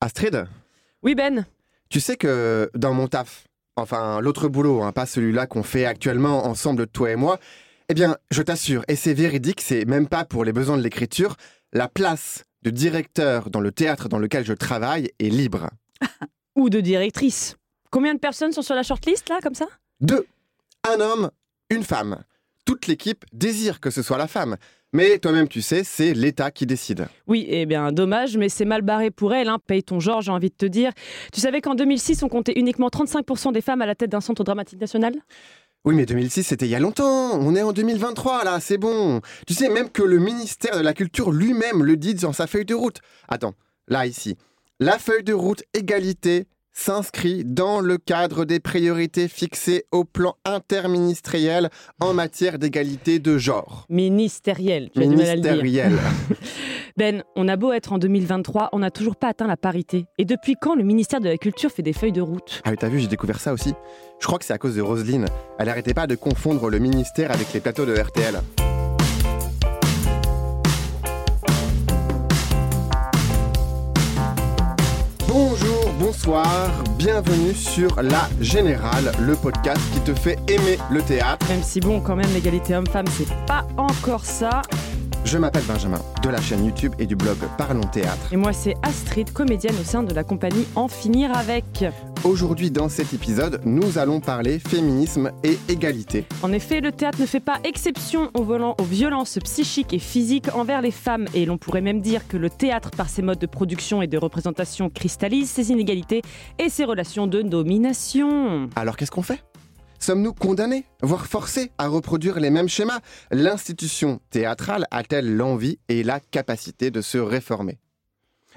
Astrid, Oui, Ben. tu sais que dans mon taf, enfin l'autre boulot, hein, pas celui-là qu'on fait actuellement ensemble toi et moi, eh bien, je t'assure, et c'est véridique, c'est même pas pour les besoins de l'écriture, la place de directeur dans le théâtre dans lequel je travaille est libre. Ou de directrice. Combien de personnes sont sur la shortlist, là, comme ça? Deux. Un homme, une femme. Toute l'équipe désire que ce soit la femme. Mais toi-même, tu sais, c'est l'État qui décide. Oui, eh bien, dommage, mais c'est mal barré pour elle. Hein. Paye ton genre, j'ai envie de te dire. Tu savais qu'en 2006, on comptait uniquement 35% des femmes à la tête d'un centre dramatique national? Oui, mais 2006, c'était il y a longtemps. On est en 2023, là, c'est bon. Tu sais, même que le ministère de la Culture lui-même le dit dans sa feuille de route. Attends, là, ici. La feuille de route égalité s'inscrit dans le cadre des priorités fixées au plan interministériel en matière d'égalité de genre. Ministériel, tu as du mal à le dire. Ministériel. Ben, on a beau être en 2023, on n'a toujours pas atteint la parité. Et depuis quand le ministère de la Culture fait des feuilles de route? Ah oui, t'as vu, j'ai découvert ça aussi. Je crois que c'est à cause de Roselyne. Elle arrêtait pas de confondre le ministère avec les plateaux de RTL. Bonsoir, bienvenue sur La Générale, le podcast qui te fait aimer le théâtre. Même si bon, quand même, l'égalité homme-femme, c'est pas encore ça. Je m'appelle Benjamin, de la chaîne YouTube et du blog Parlons Théâtre. Et moi, c'est Astrid, comédienne au sein de la compagnie En Finir Avec. Aujourd'hui, dans cet épisode, nous allons parler féminisme et égalité. En effet, le théâtre ne fait pas exception aux, volant- aux violences psychiques et physiques envers les femmes. Et l'on pourrait même dire que le théâtre, par ses modes de production et de représentation, cristallise ses inégalités et ses relations de domination. Alors qu'est-ce qu'on fait? Sommes-nous condamnés, voire forcés à reproduire les mêmes schémas? L'institution théâtrale a-t-elle l'envie et la capacité de se réformer?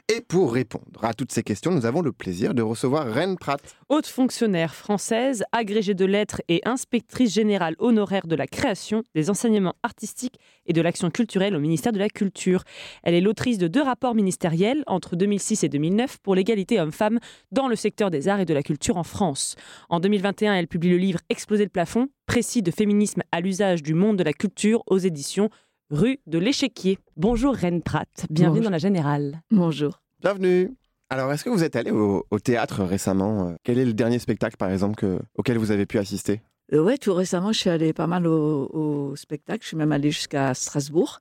Et pour répondre à toutes ces questions, nous avons le plaisir de recevoir Reine Pratt. Haute fonctionnaire française, agrégée de lettres et inspectrice générale honoraire de la création, des enseignements artistiques et de l'action culturelle au ministère de la Culture. Elle est l'autrice de deux rapports ministériels entre 2006 et 2009 pour l'égalité homme-femme dans le secteur des arts et de la culture en France. En 2021, elle publie le livre Exploser le plafond, précis de féminisme à l'usage du monde de la culture aux éditions Rue de l'Échiquier. Bonjour Reine Pratt, bienvenue Bonjour. dans la Générale. Bonjour. Bienvenue Alors, est-ce que vous êtes allé au, au théâtre récemment Euh, Quel est le dernier spectacle, par exemple, que- auquel vous avez pu assister? Euh, ouais, tout récemment, je suis allée pas mal au, au spectacle. Je suis même allée jusqu'à Strasbourg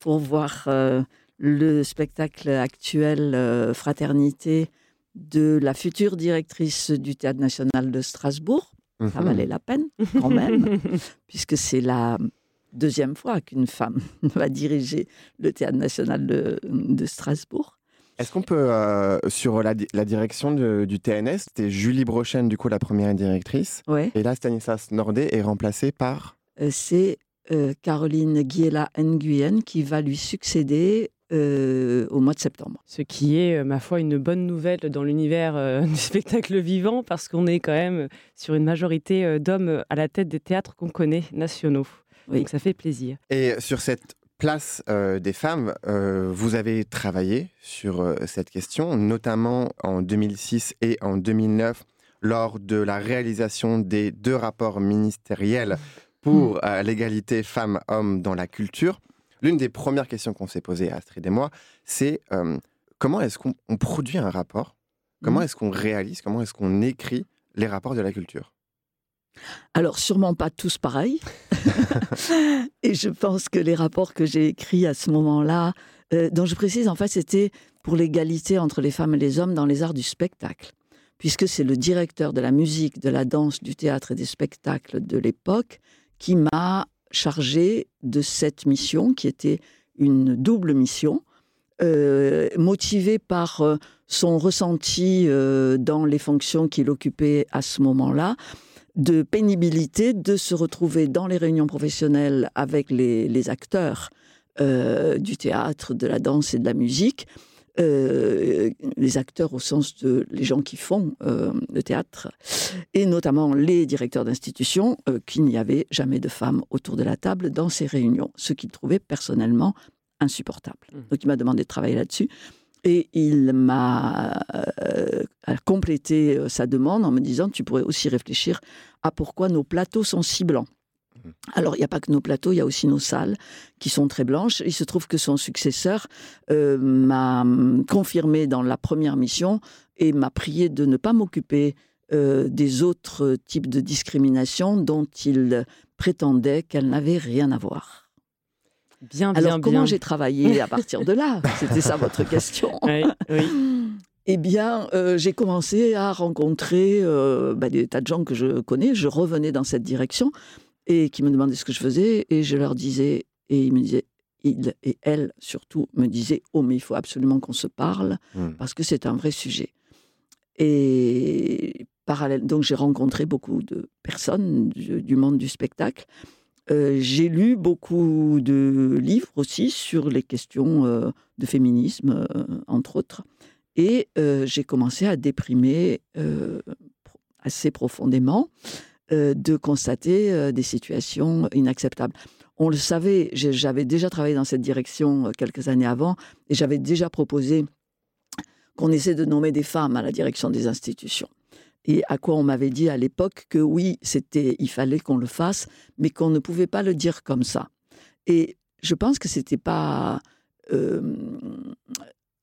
pour voir euh, le spectacle actuel euh, Fraternité de la future directrice du Théâtre national de Strasbourg. Ça Mhm. valait la peine quand même, puisque c'est la deuxième fois qu'une femme va diriger le Théâtre national de, de Strasbourg. Est-ce qu'on peut, euh, sur la, di- la direction de- du TNS, c'était Julie Brochen, du coup, la première directrice, Ouais. et là, Stanislas Nordet est remplacé par... Euh, c'est euh, Caroline Guiela Nguyen qui va lui succéder euh, au mois de septembre. Ce qui est, ma foi, une bonne nouvelle dans l'univers euh, du spectacle vivant, parce qu'on est quand même sur une majorité euh, d'hommes à la tête des théâtres qu'on connaît, nationaux. Oui. Donc ça fait plaisir. Et sur cette place euh, des femmes, euh, vous avez travaillé sur euh, cette question, notamment en 2006 et en 2009, lors de la réalisation des deux rapports ministériels pour euh, l'égalité femmes-hommes dans la culture. L'une des premières questions qu'on s'est posées, Astrid et moi, c'est comment est-ce qu'on on produit un rapport? Comment Mhm. est-ce qu'on réalise? Comment est-ce qu'on écrit les rapports de la culture? Alors, sûrement pas tous pareils. Et je pense que les rapports que j'ai écrits à ce moment-là, euh, dont je précise, en fait, c'était pour l'égalité entre les femmes et les hommes dans les arts du spectacle. Puisque c'est le directeur de la musique, de la danse, du théâtre et des spectacles de l'époque qui m'a chargé de cette mission, qui était une double mission, euh, motivée par euh, son ressenti euh, dans les fonctions qu'il occupait à ce moment-là, de pénibilité de se retrouver dans les réunions professionnelles avec les, les acteurs euh, du théâtre, de la danse et de la musique, euh, les acteurs au sens de les gens qui font euh, le théâtre, et notamment les directeurs d'institutions, qu'il n'y avait jamais de femmes autour de la table dans ces réunions, ce qu'il trouvait personnellement insupportable. Mhm. Donc il m'a demandé de travailler là-dessus. Et il m'a euh, complété euh, sa demande en me disant tu pourrais aussi réfléchir à pourquoi nos plateaux sont si blancs. Alors, il n'y a pas que nos plateaux, il y a aussi nos salles qui sont très blanches. Il se trouve que son successeur euh, m'a confirmé dans la première mission et m'a prié de ne pas m'occuper euh, des autres types de discrimination dont il prétendait qu'elles n'avaient rien à voir. Bien, Alors, bien, comment j'ai travaillé à partir de là? C'était ça votre question. Oui, oui. Eh bien, euh, j'ai commencé à rencontrer euh, bah, des tas de gens que je connais. Je revenais dans cette direction et qui me demandaient ce que je faisais et je leur disais, et ils me disaient, ils et elles surtout me disaient, oh mais il faut absolument qu'on se parle Mm. parce que c'est un vrai sujet. Et parallèle, donc j'ai rencontré beaucoup de personnes du, du monde du spectacle. Euh, j'ai lu beaucoup de livres aussi sur les questions euh, de féminisme, euh, entre autres. Et j'ai commencé à déprimer assez profondément de constater des situations inacceptables. On le savait, j'avais déjà travaillé dans cette direction quelques années avant et j'avais déjà proposé qu'on essaie de nommer des femmes à la direction des institutions. Et à quoi on m'avait dit à l'époque que oui, c'était, il fallait qu'on le fasse, mais qu'on ne pouvait pas le dire comme ça. Et je pense que c'était pas. euh,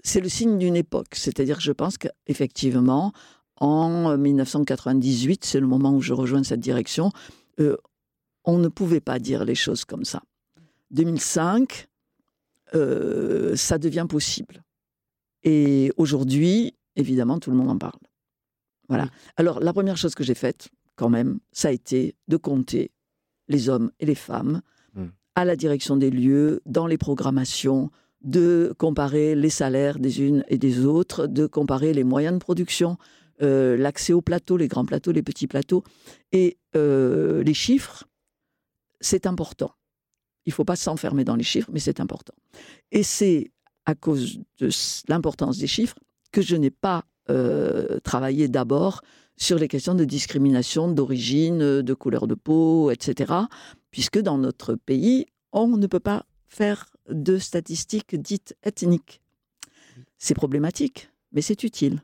c'est le signe d'une époque. C'est-à-dire que je pense qu'effectivement, en 1998, c'est le moment où je rejoins cette direction, euh, on ne pouvait pas dire les choses comme ça. 2005, euh, ça devient possible. Et aujourd'hui, évidemment, tout le monde en parle. Voilà. Oui. Alors, la première chose que j'ai faite, quand même, ça a été de compter les hommes et les femmes Mm. à la direction des lieux, dans les programmations, de comparer les salaires des unes et des autres, de comparer les moyens de production, euh, l'accès aux plateaux, les grands plateaux, les petits plateaux. Et euh, les chiffres, c'est important. Il ne faut pas s'enfermer dans les chiffres, mais c'est important. Et c'est à cause de l'importance des chiffres que je n'ai pas euh, travaillé d'abord sur les questions de discrimination d'origine, euh, de couleur de peau, etc. Puisque dans notre pays, on ne peut pas faire de statistiques dites ethniques. C'est problématique, mais c'est utile.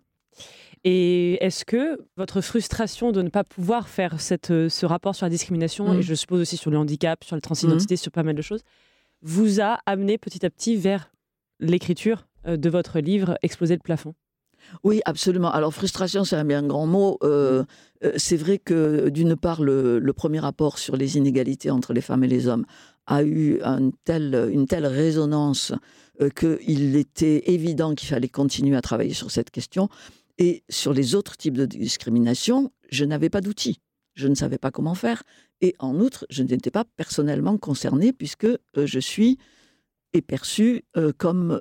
Et est-ce que votre frustration de ne pas pouvoir faire cette, euh, ce rapport sur la discrimination, Mm. et je suppose aussi sur le handicap, sur la transidentité, sur pas mal de choses, vous a amené petit à petit vers l'écriture de votre livre Exploser le plafond? Oui, absolument. Alors, frustration, c'est un bien grand mot. Euh, euh, c'est vrai que, d'une part, le, premier rapport sur les inégalités entre les femmes et les hommes a eu une telle résonance euh, qu'il était évident qu'il fallait continuer à travailler sur cette question. Et sur les autres types de discrimination, je n'avais pas d'outils. Je ne savais pas comment faire. Et en outre, je n'étais pas personnellement concernée puisque je suis est perçue comme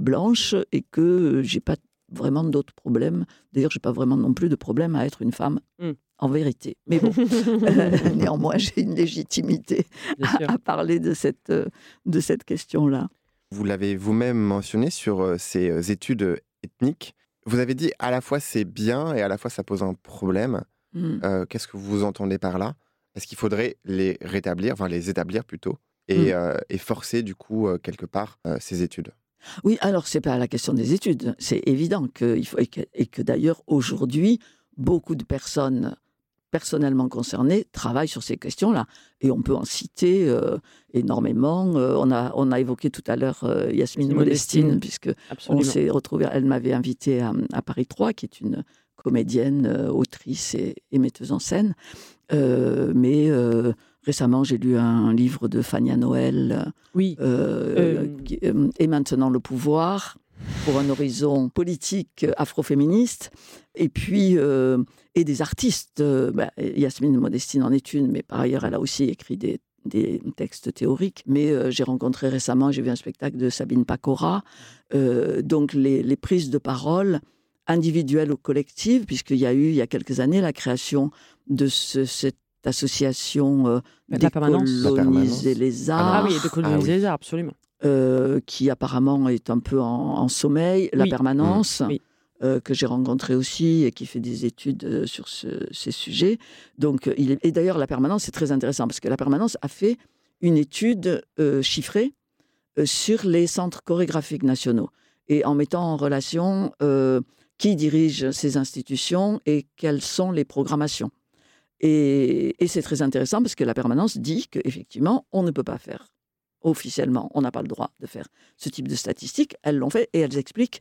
blanche et que j'ai pas vraiment d'autres problèmes. D'ailleurs, j'ai pas vraiment non plus de problème à être une femme, Mm. en vérité. Mais bon, néanmoins, j'ai une légitimité à, à parler de cette, euh, de cette question-là. Vous l'avez vous-même mentionné sur euh, ces euh, études ethniques. Vous avez dit à la fois c'est bien et à la fois ça pose un problème. Mm. Euh, Qu'est-ce que vous entendez par là? Est-ce qu'il faudrait les rétablir, enfin les établir plutôt, et, euh, et forcer du coup quelque part euh, ces études? Oui, alors c'est pas la question des études. C'est évident qu'il faut et que, et que d'ailleurs aujourd'hui beaucoup de personnes personnellement concernées travaillent sur ces questions-là. Et on peut en citer euh, énormément. Euh, on, a, on a évoqué tout à l'heure euh, Yasmine Modestine. Modestine, puisque on s'est retrouvé. Elle m'avait invité à, à Paris 3, qui est une comédienne, euh, autrice et, et metteuse en scène. Mais récemment, j'ai lu un livre de Fania Noël, Oui. euh, Euh, euh, Et maintenant le pouvoir, pour un horizon politique afroféministe. Et puis, euh, et des artistes. bah, Yasmine Modestine en est une, mais par ailleurs, elle a aussi écrit des des textes théoriques, mais j'ai rencontré récemment, j'ai vu un spectacle de Sabine Pacora, donc les, les prises de parole individuelles ou collectives, puisqu'il y a eu, il y a quelques années, la création de ce- cette association euh, décoloniser les arts, Ah oui, et de coloniser Ah oui. les arts, absolument. euh, qui apparemment est un peu en, en sommeil, la permanence, Oui. euh, que j'ai rencontré aussi et qui fait des études euh, sur ce- ces sujets. Donc, il est- et d'ailleurs, la permanence, c'est très intéressant parce que la permanence a fait une étude euh, chiffrée euh, sur les centres chorégraphiques nationaux et en mettant en relation euh, qui dirige ces institutions et quelles sont les programmations. Et, et c'est très intéressant parce que la permanence dit qu'effectivement, on ne peut pas faire officiellement, on n'a pas le droit de faire ce type de statistiques. Elles l'ont fait et elles expliquent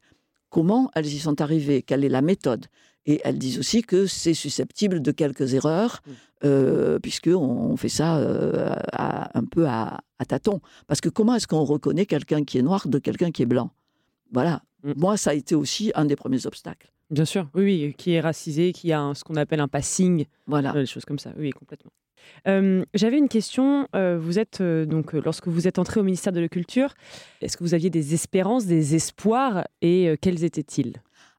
comment elles y sont arrivées, quelle est la méthode. Et elles disent aussi que c'est susceptible de quelques erreurs, Mm. euh, puisqu'on fait ça euh, à- un peu à, à tâtons. Parce que comment est-ce qu'on reconnaît quelqu'un qui est noir de quelqu'un qui est blanc? Voilà. Mm. Moi, ça a été aussi un des premiers obstacles. Bien sûr, oui, oui, qui est racisé, qui a un- ce qu'on appelle un passing, Voilà. euh, des choses comme ça, oui, complètement. Euh, J'avais une question. euh, vous êtes euh, donc lorsque vous êtes entré au ministère de la Culture, est-ce que vous aviez des espérances, des espoirs, et quels étaient-ils?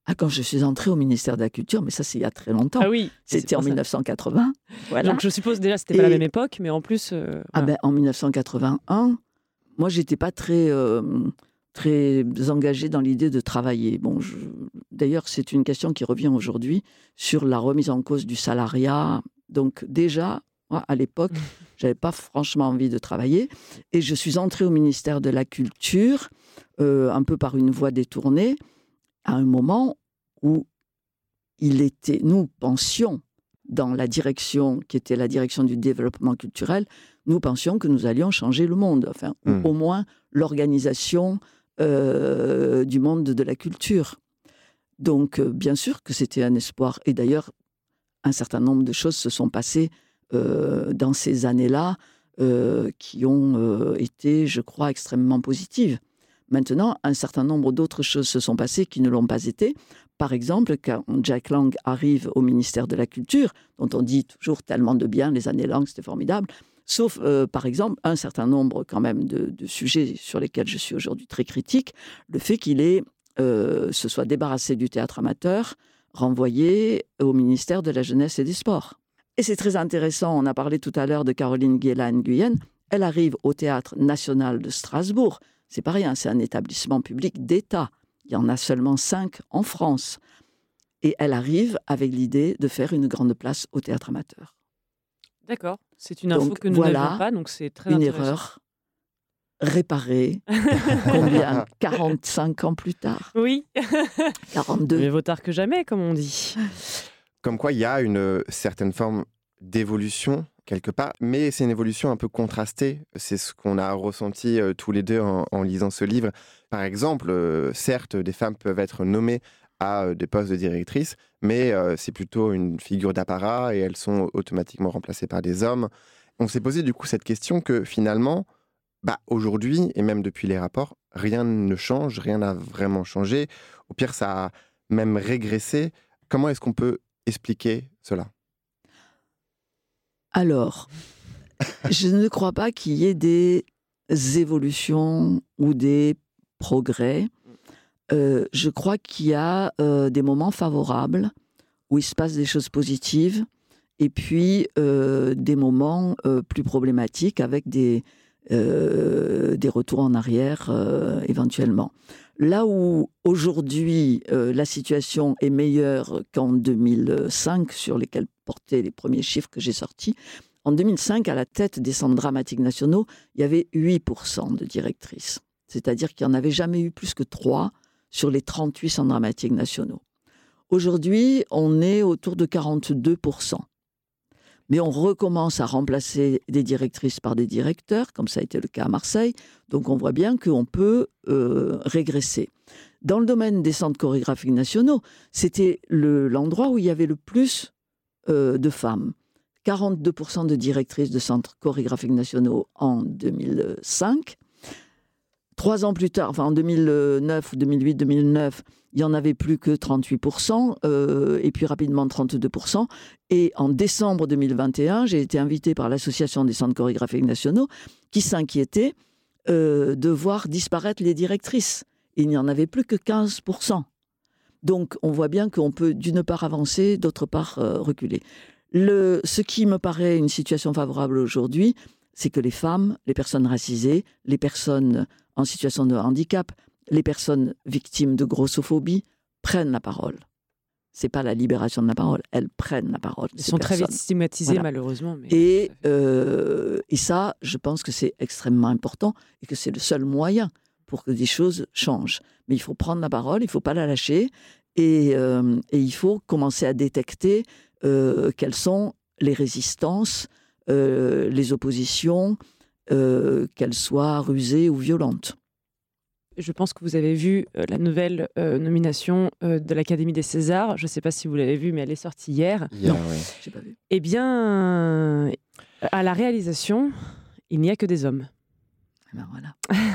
Ah, quand je suis entrée au ministère de la Culture, mais ça, c'est il y a très longtemps. Ah oui, C'était en pour ça. 1980. Voilà. Donc je suppose déjà c'était pas la même époque, mais en plus. euh, Ah ben, en 1981, moi, j'étais pas très, très engagée dans l'idée de travailler. Bon, je- d'ailleurs, c'est une question qui revient aujourd'hui sur la remise en cause du salariat. Donc, déjà, moi, à l'époque, j'avais pas franchement envie de travailler. Et je suis entrée au ministère de la Culture, euh, un peu par une voie détournée, à un moment où il était, nous pensions, dans la direction qui était la direction du développement culturel, nous pensions que nous allions changer le monde, enfin, ou Mm. au moins l'organisation euh, du monde de la culture. Donc, euh, bien sûr que c'était un espoir. Et d'ailleurs, un certain nombre de choses se sont passées euh, dans ces années-là euh, qui ont été, je crois, extrêmement positives. Maintenant, un certain nombre d'autres choses se sont passées qui ne l'ont pas été. Par exemple, quand Jack Lang arrive au ministère de la Culture, dont on dit toujours tellement de bien, les années Lang, c'était formidable, sauf, par exemple, un certain nombre quand même de, de sujets sur lesquels je suis aujourd'hui très critique, le fait qu'il ait, euh, se soit débarrassé du théâtre amateur, renvoyé au ministère de la Jeunesse et des Sports. Et c'est très intéressant, on a parlé tout à l'heure de Caroline Guélan-Guyenne, elle arrive au Théâtre national de Strasbourg, c'est pas rien, c'est un établissement public d'État. Il y en a seulement cinq en France. Et elle arrive avec l'idée de faire une grande place au théâtre amateur. D'accord, c'est une info Donc, que nous voilà n'avions pas, donc c'est très une intéressant. erreur réparée. Combien? 45 ans plus tard Oui, 42 mais vaut tard que jamais, comme on dit. Comme quoi, il y a une euh, certaine forme d'évolution quelque part, mais c'est une évolution un peu contrastée. C'est ce qu'on a ressenti euh, tous les deux en, en lisant ce livre. Par exemple, euh, certes, des femmes peuvent être nommées à euh, des postes de directrice, mais euh, c'est plutôt une figure d'apparat et elles sont automatiquement remplacées par des hommes. On s'est posé du coup cette question que finalement, bah, aujourd'hui, et même depuis les rapports, rien ne change, rien n'a vraiment changé. Au pire, ça a même régressé. Comment est-ce qu'on peut expliquer cela? Alors, je ne crois pas qu'il y ait des évolutions ou des progrès. Euh, je crois qu'il y a euh, des moments favorables où il se passe des choses positives et puis euh, des moments plus problématiques avec des, euh, des retours en arrière euh, éventuellement. Là où aujourd'hui euh, la situation est meilleure qu'en 2005, sur lesquels portaient les premiers chiffres que j'ai sortis, en 2005, à la tête des centres dramatiques nationaux, il y avait 8% de directrices. C'est-à-dire qu'il n'y en avait jamais eu plus que 3 sur les 38 centres dramatiques nationaux. Aujourd'hui, on est autour de 42%. Mais on recommence à remplacer des directrices par des directeurs, comme ça a été le cas à Marseille. Donc on voit bien qu'on peut euh, régresser. Dans le domaine des centres chorégraphiques nationaux, c'était le- l'endroit où il y avait le plus euh, de femmes. 42% de directrices de centres chorégraphiques nationaux en 2005. Trois ans plus tard, enfin en 2009 ou 2008, 2009, il n'y en avait plus que 38%, euh, et puis rapidement 32%. Et en décembre 2021, j'ai été invitée par l'Association des centres chorégraphiques nationaux qui s'inquiétait euh, de voir disparaître les directrices. Il n'y en avait plus que 15%. Donc on voit bien qu'on peut d'une part avancer, d'autre part euh, reculer. Le, ce qui me paraît une situation favorable aujourd'hui, c'est que les femmes, les personnes racisées, les personnes en situation de handicap, les personnes victimes de grossophobie prennent la parole. C'est pas la libération de la parole, elles prennent la parole. Ils ces sont très vite Voilà. malheureusement. Mais Et, euh, et ça, je pense que c'est extrêmement important et que c'est le seul moyen pour que des choses changent. Mais il faut prendre la parole, il ne faut pas la lâcher et, euh, et il faut commencer à détecter euh, quelles sont les résistances, les oppositions, qu'elles soient rusées ou violentes. Je pense que vous avez vu la nouvelle nomination de l'Académie des Césars. Je ne sais pas si vous l'avez vue, mais elle est sortie hier. pas vu. Eh bien, à la réalisation, il n'y a que des hommes. Eh ben voilà.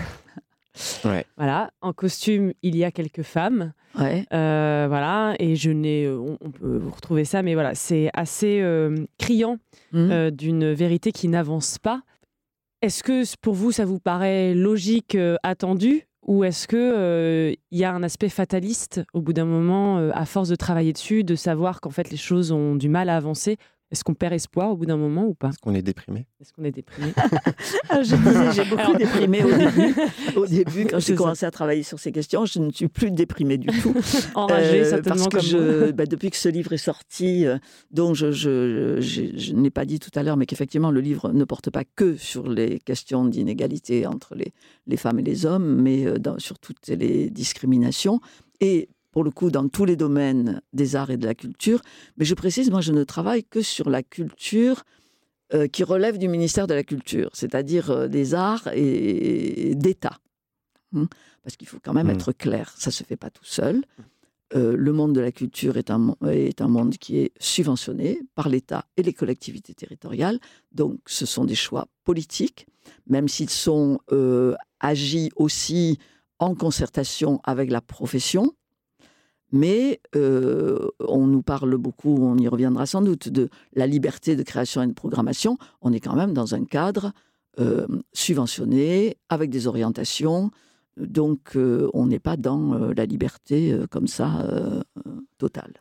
Voilà, en costume, il y a quelques femmes. Ouais. Euh, voilà, et je n'ai, euh, on, peut vous retrouver ça, mais voilà, c'est assez euh, criant mmh. d'une vérité qui n'avance pas. Est-ce que pour vous, ça vous paraît logique, attendu, ou est-ce que il y a un aspect fataliste au bout d'un moment, à force de travailler dessus, de savoir qu'en fait les choses ont du mal à avancer est-ce qu'on perd espoir au bout d'un moment ou pas Est-ce qu'on est déprimé Est-ce qu'on est déprimé ah, Je disais, j'ai beaucoup déprimé au début. Au début, quand j'ai commencé à travailler sur ces questions, je ne suis plus déprimée du tout. Enragée, euh, Parce que je, bah, depuis que ce livre est sorti, euh, dont je, je, n'ai pas dit tout à l'heure, mais qu'effectivement, le livre ne porte pas que sur les questions d'inégalité entre les, les, femmes et les hommes, mais euh, sur toutes les discriminations. Et pour le coup, dans tous les domaines des arts et de la culture. Mais je précise, moi, je ne travaille que sur la culture euh, qui relève du ministère de la Culture, c'est-à-dire euh, des arts et, d'État. Hein? Parce qu'il faut quand même mmh. être clair, ça ne se fait pas tout seul. Euh, le monde de la culture est un, est un monde qui est subventionné par l'État et les collectivités territoriales. Donc, ce sont des choix politiques, même s'ils sont agis aussi en concertation avec la profession. Mais euh, on nous parle beaucoup, on y reviendra sans doute, de la liberté de création et de programmation. On est quand même dans un cadre euh, subventionné, avec des orientations. Donc euh, on n'est pas dans la liberté comme ça totale.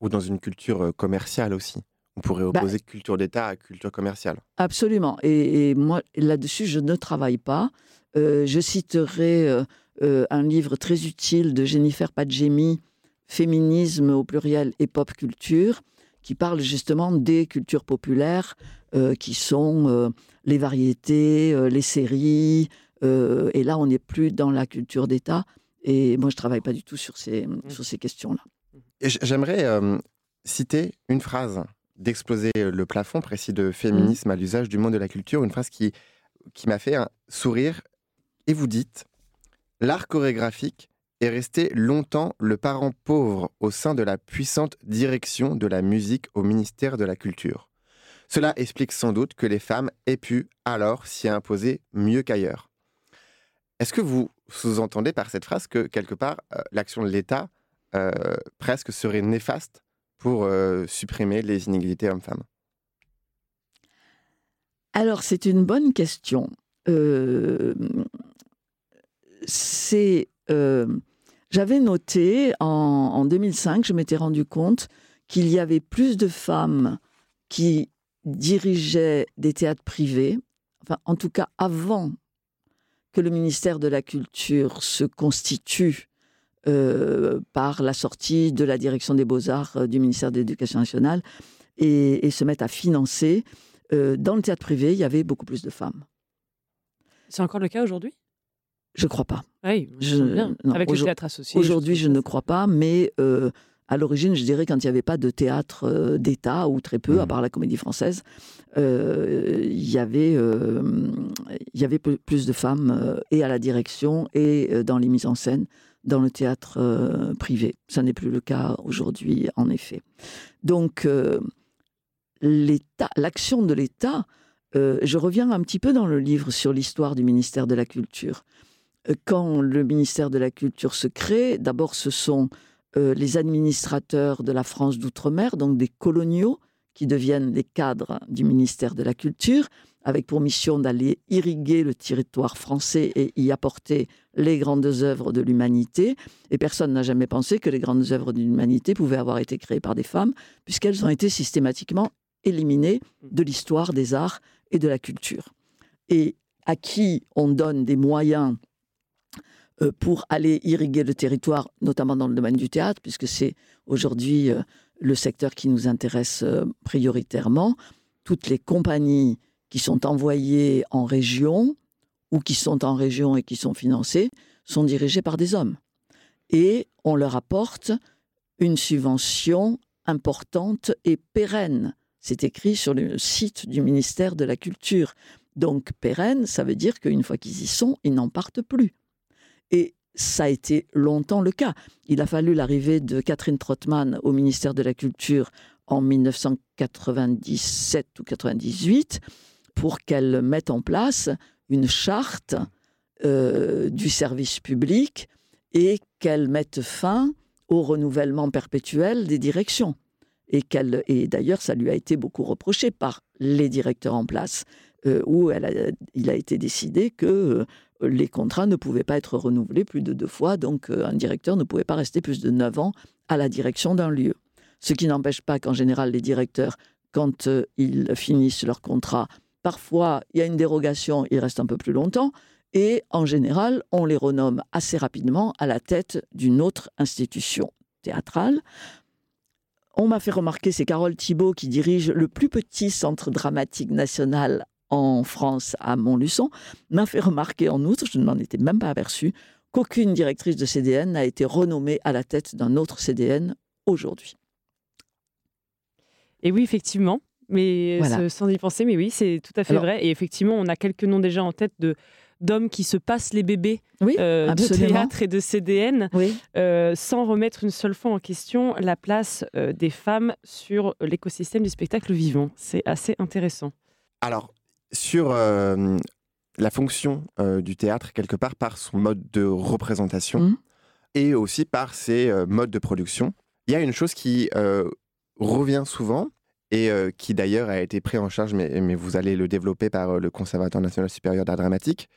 Ou dans une culture commerciale aussi. On pourrait bah opposer culture d'État à culture commerciale. Absolument. Et, et moi, là-dessus, je ne travaille pas. je citerai un livre très utile de Jennifer Padjemi féminisme au pluriel et pop culture, qui parle justement des cultures populaires, euh, qui sont euh, les variétés, euh, les séries. et là, on n'est plus dans la culture d'État. Et moi, je travaille pas du tout sur ces, mmh. sur ces questions-là. J'aimerais citer une phrase d'exploser le plafond, précis de féminisme mmh. à l'usage du monde de la culture, une phrase qui, qui m'a fait sourire. Et vous dites, l'art chorégraphique est resté longtemps le parent pauvre au sein de la puissante direction de la musique au ministère de la Culture. Cela explique sans doute que les femmes aient pu alors s'y imposer mieux qu'ailleurs. Est-ce que vous sous-entendez par cette phrase que quelque part euh, l'action de l'État euh, presque serait néfaste pour euh, supprimer les inégalités hommes-femmes? Alors c'est une bonne question. c'est j'avais noté en, 2005, je m'étais rendu compte qu'il y avait plus de femmes qui dirigeaient des théâtres privés, enfin en tout cas avant que le ministère de la Culture se constitue euh, par la sortie de la direction des beaux-arts euh, du ministère de l'Éducation nationale et, se mette à financer. Euh, dans le théâtre privé, il y avait beaucoup plus de femmes. C'est encore le cas aujourd'hui? Je crois pas. Oui, je, avec le théâtre associé. Aujourd'hui, je, ne crois pas, mais euh, à l'origine, je dirais, quand il n'y avait pas de théâtre euh, d'État, ou très peu, à mmh. part la comédie française, euh, il y avait, il y avait plus de femmes et à la direction et dans les mises en scène dans le théâtre privé. Ça n'est plus le cas aujourd'hui, en effet. Donc, l'État, l'action de l'État, je reviens un petit peu dans le livre sur l'histoire du ministère de la Culture. Euh, quand le ministère de la Culture se crée, d'abord ce sont euh, les administrateurs de la France d'outre-mer, donc des coloniaux, qui deviennent les cadres du ministère de la Culture, avec pour mission d'aller irriguer le territoire français et y apporter les grandes œuvres de l'humanité. Et personne n'a jamais pensé que les grandes œuvres de l'humanité pouvaient avoir été créées par des femmes, puisqu'elles ont été systématiquement éliminées de l'histoire des arts et de la culture. Et à qui on donne des moyens pour aller irriguer le territoire, notamment dans le domaine du théâtre, puisque c'est aujourd'hui euh, le secteur qui nous intéresse euh, prioritairement. Toutes les compagnies qui sont envoyées en région ou qui sont en région et qui sont financées sont dirigées par des hommes. Et on leur apporte une subvention importante et pérenne C'est écrit sur le site du ministère de la Culture. Donc pérenne, ça veut dire qu'une fois qu'ils y sont, ils n'en partent plus. Et ça a été longtemps le cas. Il a fallu l'arrivée de Catherine Trottmann au ministère de la Culture en 1997 ou 98 pour qu'elle mette en place une charte euh, du service public et qu'elle mette fin au renouvellement perpétuel des directions. Et, et d'ailleurs, ça lui a été beaucoup reproché par les directeurs en place, euh, où il a été décidé que euh, les contrats ne pouvaient pas être renouvelés plus de deux fois, donc un directeur ne pouvait pas rester plus de neuf ans à la direction d'un lieu. Ce qui n'empêche pas qu'en général, les directeurs, quand ils finissent leur contrat, parfois il y a une dérogation, ils restent un peu plus longtemps, et en général, on les renomme assez rapidement à la tête d'une autre institution théâtrale. On m'a fait remarquer, c'est Carole Thibault qui dirige le plus petit centre dramatique national en France à Montluçon, m'a fait remarquer en outre, je ne m'en étais même pas aperçu, qu'aucune directrice de CDN n'a été renommée à la tête d'un autre CDN aujourd'hui. Et oui, effectivement, mais sans y penser, mais oui, c'est tout à fait vrai. Et effectivement, on a quelques noms déjà en tête de d'hommes qui se passent les bébés euh, de théâtre et de CDN, euh, sans remettre une seule fois en question la place euh, des femmes sur l'écosystème du spectacle vivant. C'est assez intéressant. Alors, sur la fonction du théâtre, quelque part, par son mode de représentation mmh. et aussi par ses modes de production, il y a une chose qui revient souvent, et euh, qui d'ailleurs a été pris en charge, mais, mais, vous allez le développer par euh, le Conservatoire national supérieur d'art dramatique,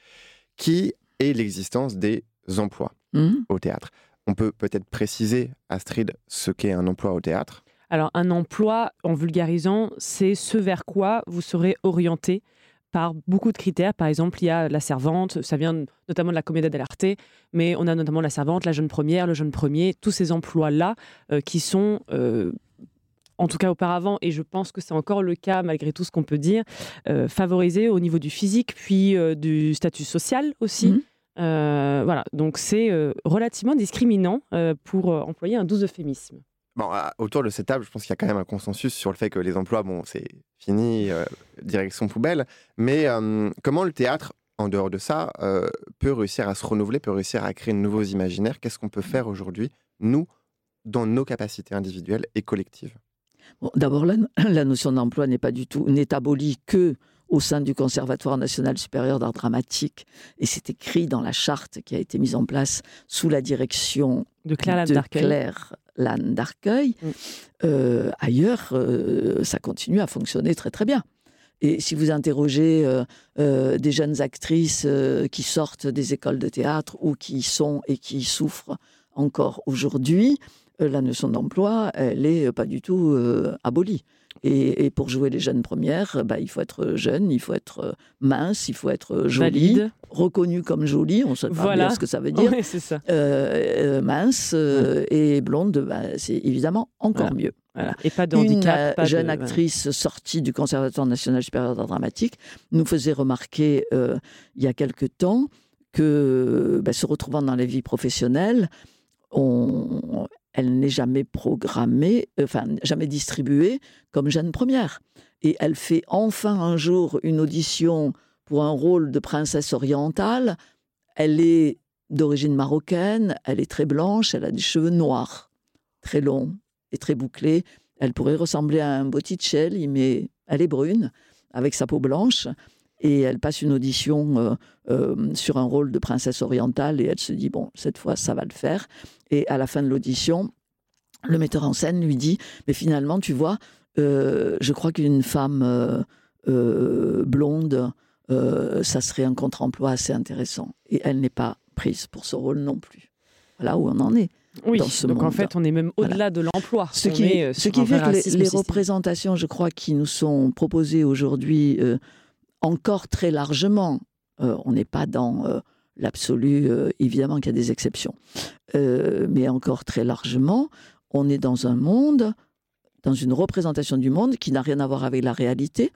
qui est l'existence des emplois mmh. au théâtre. On peut peut-être préciser, Astrid, ce qu'est un emploi au théâtre? Alors, un emploi, en vulgarisant, c'est ce vers quoi vous serez orienté par beaucoup de critères. Par exemple, il y a la servante, ça vient notamment de la comédie dell'arte, mais on a notamment la servante, la jeune première, le jeune premier, tous ces emplois-là euh, qui sont en tout cas auparavant, et je pense que c'est encore le cas malgré tout ce qu'on peut dire, euh, favoriser au niveau du physique, puis euh, du statut social aussi. Mhm. Euh, voilà, donc c'est relativement discriminant pour employer un doux euphémisme. Bon, autour de cette table, je pense qu'il y a quand même un consensus sur le fait que les emplois, bon, c'est fini, direction poubelle. Mais comment le théâtre, en dehors de ça, peut réussir à se renouveler, peut réussir à créer de nouveaux imaginaires? Qu'est-ce qu'on peut faire aujourd'hui, nous, dans nos capacités individuelles et collectives? D'abord, la, notion d'emploi n'est pas du tout, n'est abolie que au sein du Conservatoire national supérieur d'art dramatique, et c'est écrit dans la charte qui a été mise en place sous la direction de Claire Lanne d'Arcueil. Mm. Euh, ailleurs, euh, ça continue à fonctionner très très bien. Et si vous interrogez euh, des jeunes actrices qui sortent des écoles de théâtre ou qui sont et qui souffrent encore aujourd'hui, la notion d'emploi, elle n'est pas du tout abolie. Et, pour jouer les jeunes premières, bah, il faut être jeune, il faut être euh, mince, il faut être jolie, reconnu comme jolie, on sait pas bien ce que ça veut dire. ça. mince et blonde, bah, c'est évidemment encore mieux. Et pas de handicap. Une jeune actrice sortie du Conservatoire national supérieur d'art dramatique nous faisait remarquer il y a quelque temps que, bah, se retrouvant dans la vie professionnelle, on, elle n'est jamais programmée, enfin jamais distribuée comme jeune première. Et elle fait enfin un jour une audition pour un rôle de princesse orientale. Elle est d'origine marocaine, elle est très blanche, elle a des cheveux noirs, très longs et très bouclés. Elle pourrait ressembler à un Botticelli, mais elle est brune, avec sa peau blanche et elle passe une audition euh, euh, sur un rôle de princesse orientale et elle se dit bon cette fois ça va le faire. Et à la fin de l'audition le metteur en scène lui dit mais finalement tu vois euh, je crois qu'une femme blonde ça serait un contre-emploi assez intéressant. Et elle n'est pas prise pour ce rôle non plus. Voilà où on en est oui, donc en fait, on est même au-delà de l'emploi. Ce, qui, ce qui fait que les, représentations, je crois, qui nous sont proposées aujourd'hui encore très largement. Euh, on n'est pas dans euh, l'absolu, euh, évidemment qu'il y a des exceptions, mais encore très largement, on est dans un monde, dans une représentation du monde qui n'a rien à voir avec la réalité.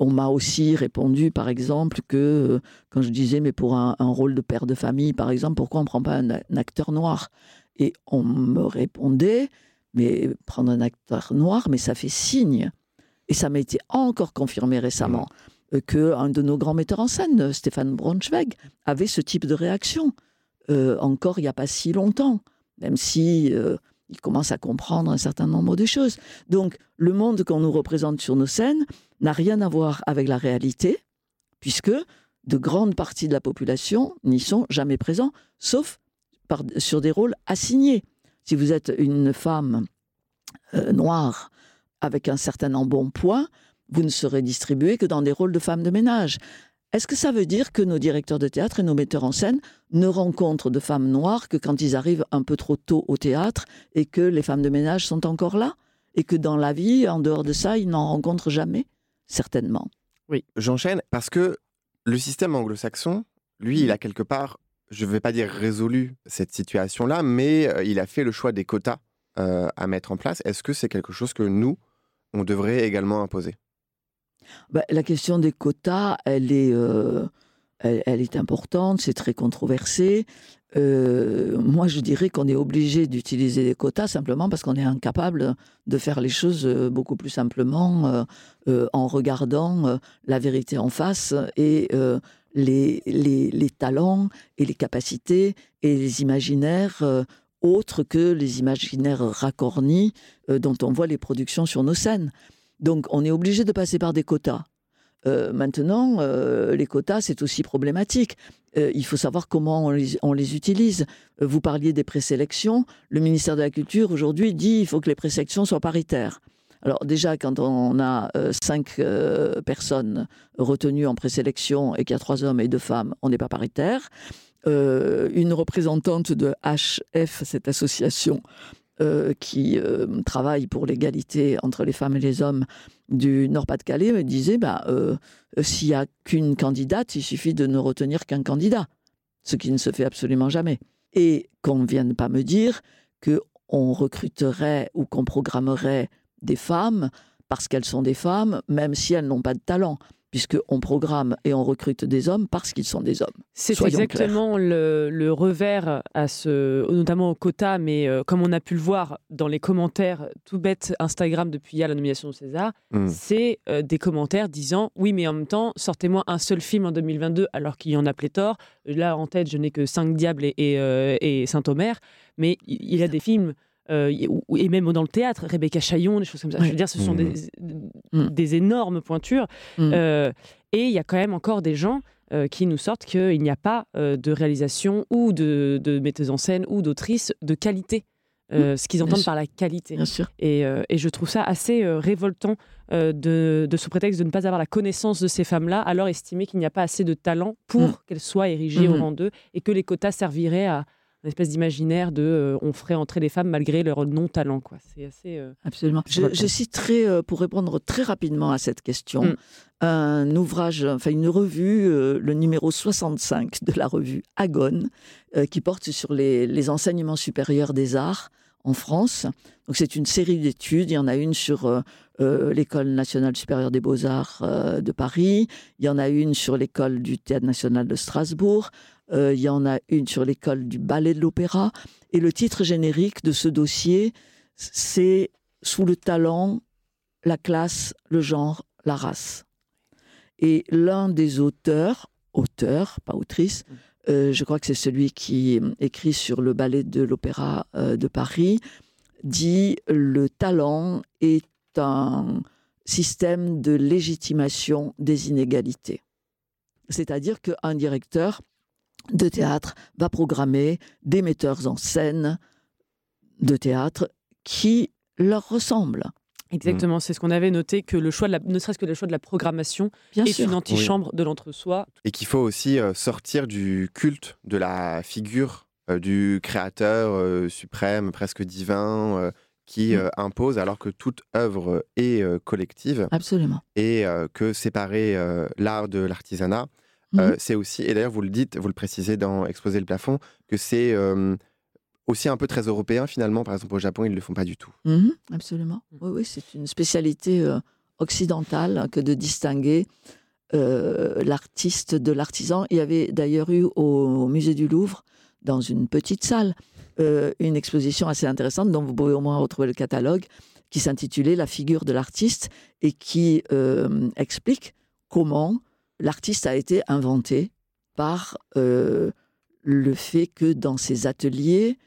On m'a aussi répondu, par exemple, que quand je disais, mais pour un, rôle de père de famille, par exemple, pourquoi on ne prend pas un, un acteur noir? Et on me répondait, mais prendre un acteur noir, mais ça fait signe Et ça m'a été encore confirmé récemment euh, que un de nos grands metteurs en scène, Stéphane Braunschweig, avait ce type de réaction. Euh, encore il n'y a pas si longtemps, même si euh, il commence à comprendre un certain nombre de choses. Donc, le monde qu'on nous représente sur nos scènes n'a rien à voir avec la réalité, puisque de grandes parties de la population n'y sont jamais présents, sauf par, sur des rôles assignés. Si vous êtes une femme euh, noire avec un certain embonpoint, vous ne serez distribué que dans des rôles de femme de ménage. Est-ce que ça veut dire que nos directeurs de théâtre et nos metteurs en scène ne rencontrent de femmes noires que quand ils arrivent un peu trop tôt au théâtre et que les femmes de ménage sont encore là Et que dans la vie, en dehors de ça, ils n'en rencontrent jamais? Certainement. Oui. J'enchaîne parce que le système anglo-saxon, lui, il a quelque part, je ne vais pas dire résolu cette situation-là, mais euh, il a fait le choix des quotas euh, à mettre en place. Est-ce que c'est quelque chose que nous, on devrait également imposer bah, la question des quotas, elle est, euh, elle, est importante, c'est très controversé. Euh, moi, je dirais qu'on est obligé d'utiliser des quotas simplement parce qu'on est incapable de faire les choses euh, beaucoup plus simplement en regardant la vérité en face et les, talents et les capacités et les imaginaires autres que les imaginaires racornis dont on voit les productions sur nos scènes. Donc on est obligé de passer par des quotas. Euh, maintenant, euh, les quotas, c'est aussi problématique. Euh, il faut savoir comment on les, utilise. vous parliez des présélections. Le ministère de la Culture, aujourd'hui, dit qu'il faut que les présélections soient paritaires. Alors déjà, quand on a cinq personnes retenues en présélection et qu'il y a trois hommes et deux femmes, on n'est pas paritaire. Une représentante de HF, cette association, euh, qui euh, travaille pour l'égalité entre les femmes et les hommes du Nord-Pas-de-Calais me disait bah, euh, s'il n'y a qu'une candidate, il suffit de ne retenir qu'un candidat, ce qui ne se fait absolument jamais. Et qu'on ne vienne pas me dire qu'on recruterait ou qu'on programmerait des femmes parce qu'elles sont des femmes, même si elles n'ont pas de talent puisqu'on programme et on recrute des hommes parce qu'ils sont des hommes. C'est exactement le, revers, à ce, notamment au quota, mais euh, comme on a pu le voir dans les commentaires tout bêtes Instagram depuis hier la nomination de César, hmm. c'est euh, des commentaires disant oui, mais en même temps, sortez-moi un seul film en 2022 alors qu'il y en a pléthore. Là, en tête, je n'ai que Cinq Diables et, et, euh, et Saint-Omer, mais il y a des films euh, et même dans le théâtre, Rebecca Chaillon, des choses comme ça. Je veux dire, ce sont mmh. Mmh. des, énormes pointures. Mmh. Euh, et il y a quand même encore des gens euh, qui nous sortent qu'il n'y a pas de réalisation ou de, de metteuse en scène ou d'autrice de qualité. ce qu'ils entendent par la qualité. Bien sûr. Et, et, je trouve ça assez révoltant de, de, sous prétexte de ne pas avoir la connaissance de ces femmes-là, alors estimer qu'il n'y a pas assez de talent pour qu'elles soient érigées au rang d'eux et que les quotas serviraient à, une espèce d'imaginaire de euh, on ferait entrer les femmes malgré leur non-talent. Quoi. C'est assez. Euh, Absolument. Je, je, citerai, euh, pour répondre très rapidement à cette question, mm. un ouvrage, enfin une revue, le numéro 65 de la revue Agone, qui porte sur les, les, enseignements supérieurs des arts en France. Donc c'est une série d'études. Il y en a une sur l'école nationale supérieure des beaux-arts de Paris. Il y en a une sur l'école du théâtre national de Strasbourg. Euh, il y en a une sur l'école du ballet de l'opéra. Et le titre générique de ce dossier, c'est Sous le talent, la classe, le genre, la race. Et l'un des auteurs, auteur, pas autrice, mmh. Euh, je crois que c'est celui qui écrit sur le ballet de l'opéra euh, de Paris, dit le talent est un système de légitimation des inégalités. C'est-à-dire qu'un directeur de théâtre va programmer des metteurs en scène de théâtre qui leur ressemblent. Exactement, c'est ce qu'on avait noté, que le choix de la, ne serait-ce que le choix de la programmation est une antichambre de l'entre-soi. Et qu'il faut aussi euh, sortir du culte de la figure euh, du créateur euh, suprême, presque divin, qui mm. impose, alors que toute œuvre est collective. Absolument. Et que séparer l'art de l'artisanat, euh, mmh c'est aussi, et d'ailleurs vous le dites, vous le précisez dans Exposer le plafond, que c'est aussi un peu très européen finalement. Par exemple au Japon, ils ne le font pas du tout. Mmh absolument. Mmh. Oui, oui, c'est une spécialité occidentale que de distinguer l'artiste de l'artisan. Il y avait d'ailleurs eu au, musée du Louvre, dans une petite salle, euh, une exposition assez intéressante dont vous pouvez au moins retrouver le catalogue, qui s'intitulait La figure de l'artiste et qui euh, explique comment l'artiste a été inventé par euh, le fait que dans ses ateliers,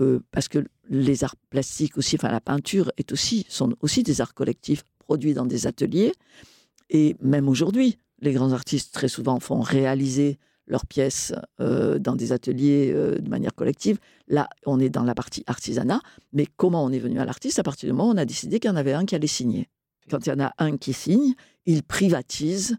euh, parce que les arts plastiques aussi, enfin la peinture est aussi, sont aussi des arts collectifs produits dans des ateliers. Et même aujourd'hui, les grands artistes très souvent font réaliser leurs pièces euh, dans des ateliers euh, de manière collective. Là, on est dans la partie artisanat, mais comment on est venu à l'artiste? À partir du moment où on a décidé qu'il y en avait un qui allait signer. Quand il y en a un qui signe, il privatise